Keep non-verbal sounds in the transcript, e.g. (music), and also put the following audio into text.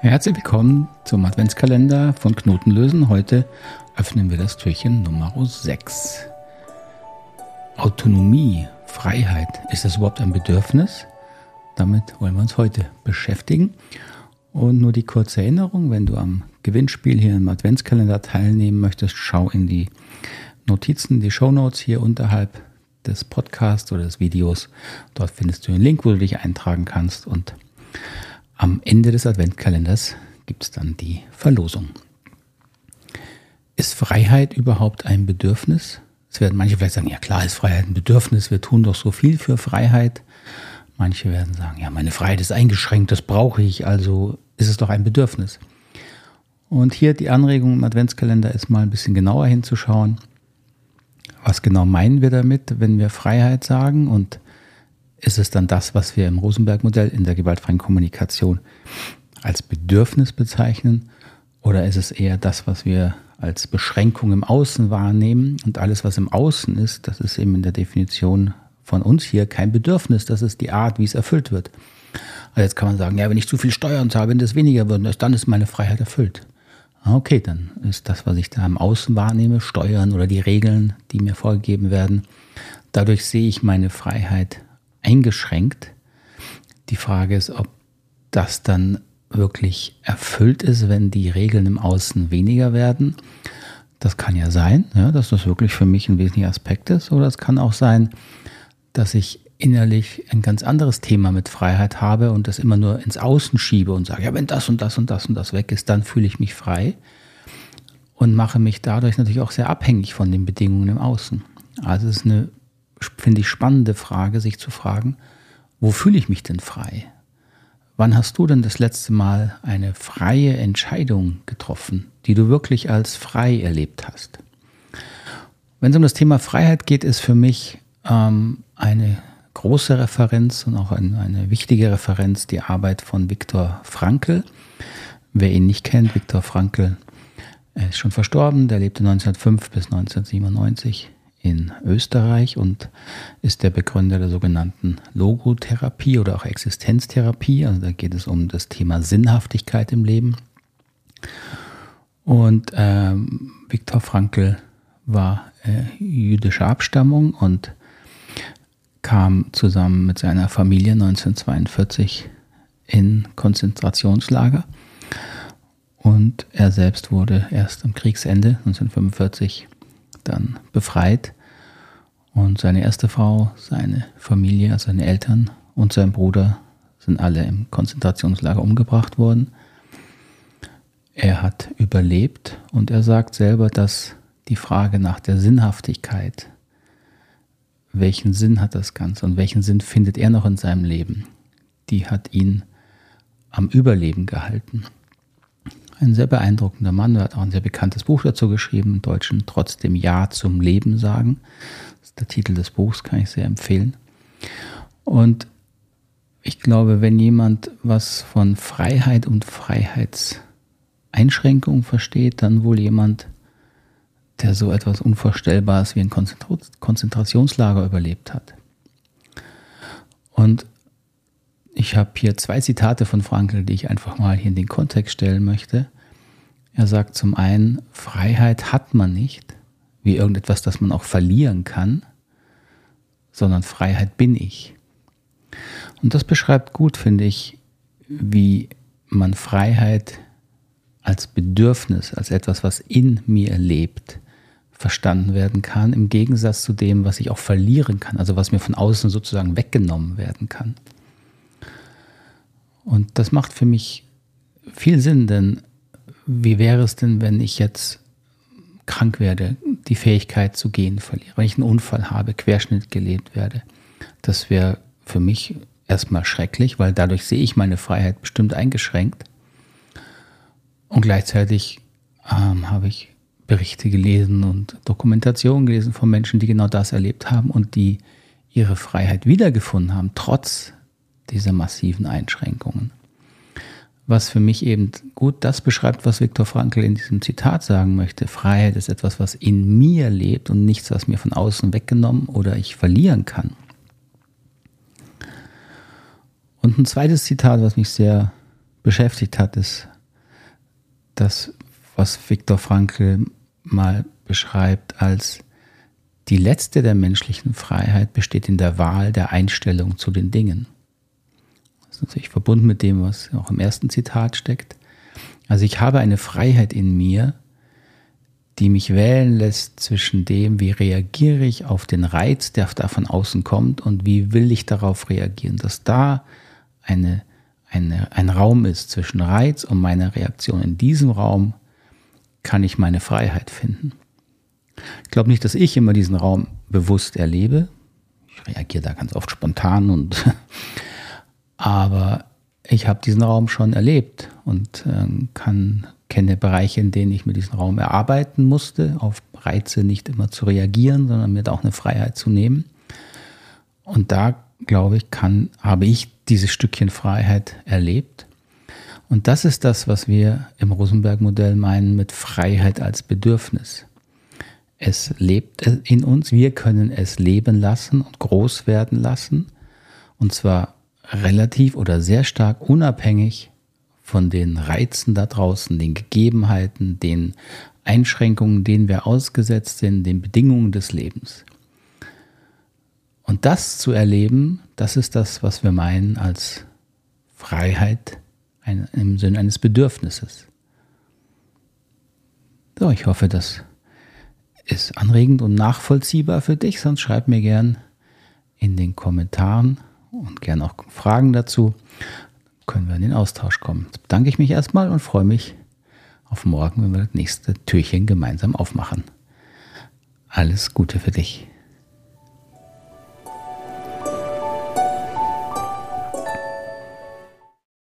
Herzlich willkommen zum Adventskalender von Knotenlösen. Heute öffnen wir das Türchen Nummer 6. Autonomie, Freiheit, ist das überhaupt ein Bedürfnis? Damit wollen wir uns heute beschäftigen. Und nur die kurze Erinnerung, wenn du am Gewinnspiel hier im Adventskalender teilnehmen möchtest, schau in die Notizen, die Shownotes hier unterhalb des Podcasts oder des Videos. Dort findest du den Link, wo du dich eintragen kannst und am Ende des Adventkalenders gibt es dann die Verlosung. Ist Freiheit überhaupt ein Bedürfnis? Es werden manche vielleicht sagen, ja klar ist Freiheit ein Bedürfnis, wir tun doch so viel für Freiheit. Manche werden sagen, ja, meine Freiheit ist eingeschränkt, das brauche ich, also ist es doch ein Bedürfnis. Und hier die Anregung im Adventskalender ist mal ein bisschen genauer hinzuschauen. Was genau meinen wir damit, wenn wir Freiheit sagen? Und ist es dann das, was wir im Rosenberg-Modell in der gewaltfreien Kommunikation als Bedürfnis bezeichnen? Oder ist es eher das, was wir als Beschränkung im Außen wahrnehmen? Und alles, was im Außen ist, das ist eben in der Definition von uns hier kein Bedürfnis, das ist die Art, wie es erfüllt wird. Also jetzt kann man sagen, ja, wenn ich zu viel Steuern zahle, wenn das weniger wird, dann ist meine Freiheit erfüllt. Ah, okay, dann ist das, was ich da im Außen wahrnehme, Steuern oder die Regeln, die mir vorgegeben werden, dadurch sehe ich meine Freiheit eingeschränkt. Die Frage ist, ob das dann wirklich erfüllt ist, wenn die Regeln im Außen weniger werden. Das kann ja sein, ja, dass das wirklich für mich ein wesentlicher Aspekt ist. Oder es kann auch sein, dass ich innerlich ein ganz anderes Thema mit Freiheit habe und das immer nur ins Außen schiebe und sage, ja, wenn das und das und das und das weg ist, dann fühle ich mich frei und mache mich dadurch natürlich auch sehr abhängig von den Bedingungen im Außen. Also es ist eine finde ich, spannende Frage, sich zu fragen, wo fühle ich mich denn frei? Wann hast du denn das letzte Mal eine freie Entscheidung getroffen, die du wirklich als frei erlebt hast? Wenn es um das Thema Freiheit geht, ist für mich ähm, eine große Referenz und auch eine, eine wichtige Referenz die Arbeit von Viktor Frankl. Wer ihn nicht kennt, Viktor Frankl ist schon verstorben, der lebte 1905 bis 1997 in Österreich und ist der Begründer der sogenannten Logotherapie oder auch Existenztherapie. Also da geht es um das Thema Sinnhaftigkeit im Leben. Und ähm, Viktor Frankl war äh, jüdischer Abstammung und kam zusammen mit seiner Familie 1942 in Konzentrationslager. Und er selbst wurde erst am Kriegsende 1945 dann befreit. Und seine erste Frau, seine Familie, seine Eltern und sein Bruder sind alle im Konzentrationslager umgebracht worden. Er hat überlebt und er sagt selber, dass die Frage nach der Sinnhaftigkeit, welchen Sinn hat das Ganze und welchen Sinn findet er noch in seinem Leben, die hat ihn am Überleben gehalten. Ein sehr beeindruckender Mann, er hat auch ein sehr bekanntes Buch dazu geschrieben, im Deutschen Trotzdem Ja zum Leben sagen. Das ist der Titel des Buchs, kann ich sehr empfehlen. Und ich glaube, wenn jemand was von Freiheit und Freiheitseinschränkung versteht, dann wohl jemand, der so etwas Unvorstellbares wie ein Konzentrationslager überlebt hat. Und ich habe hier zwei Zitate von Frankl, die ich einfach mal hier in den Kontext stellen möchte. Er sagt zum einen, Freiheit hat man nicht, wie irgendetwas, das man auch verlieren kann, sondern Freiheit bin ich. Und das beschreibt gut, finde ich, wie man Freiheit als Bedürfnis, als etwas, was in mir lebt, verstanden werden kann, im Gegensatz zu dem, was ich auch verlieren kann, also was mir von außen sozusagen weggenommen werden kann. Und das macht für mich viel Sinn, denn wie wäre es denn, wenn ich jetzt krank werde, die Fähigkeit zu gehen verliere, wenn ich einen Unfall habe, Querschnitt gelebt werde? Das wäre für mich erstmal schrecklich, weil dadurch sehe ich meine Freiheit bestimmt eingeschränkt. Und gleichzeitig ähm, habe ich Berichte gelesen und Dokumentationen gelesen von Menschen, die genau das erlebt haben und die ihre Freiheit wiedergefunden haben, trotz dieser massiven Einschränkungen. Was für mich eben gut das beschreibt, was Viktor Frankl in diesem Zitat sagen möchte. Freiheit ist etwas, was in mir lebt und nichts, was mir von außen weggenommen oder ich verlieren kann. Und ein zweites Zitat, was mich sehr beschäftigt hat, ist das, was Viktor Frankl mal beschreibt als die letzte der menschlichen Freiheit besteht in der Wahl der Einstellung zu den Dingen. Ist natürlich verbunden mit dem, was auch im ersten Zitat steckt. Also ich habe eine Freiheit in mir, die mich wählen lässt zwischen dem, wie reagiere ich auf den Reiz, der da von außen kommt und wie will ich darauf reagieren, dass da eine, eine, ein Raum ist zwischen Reiz und meiner Reaktion. In diesem Raum kann ich meine Freiheit finden. Ich glaube nicht, dass ich immer diesen Raum bewusst erlebe. Ich reagiere da ganz oft spontan und (laughs) aber ich habe diesen Raum schon erlebt und äh, kann kenne Bereiche, in denen ich mir diesen Raum erarbeiten musste, auf Reize nicht immer zu reagieren, sondern mir da auch eine Freiheit zu nehmen. Und da, glaube ich, kann, habe ich dieses Stückchen Freiheit erlebt. Und das ist das, was wir im Rosenberg-Modell meinen mit Freiheit als Bedürfnis. Es lebt in uns, wir können es leben lassen und groß werden lassen. Und zwar relativ oder sehr stark unabhängig von den Reizen da draußen, den Gegebenheiten, den Einschränkungen, denen wir ausgesetzt sind, den Bedingungen des Lebens. Und das zu erleben, das ist das, was wir meinen als Freiheit im Sinne eines Bedürfnisses. So, ich hoffe, das ist anregend und nachvollziehbar für dich, sonst schreib mir gern in den Kommentaren und gern auch Fragen dazu können wir in den Austausch kommen. Jetzt bedanke ich mich erstmal und freue mich auf morgen, wenn wir das nächste Türchen gemeinsam aufmachen. Alles Gute für dich.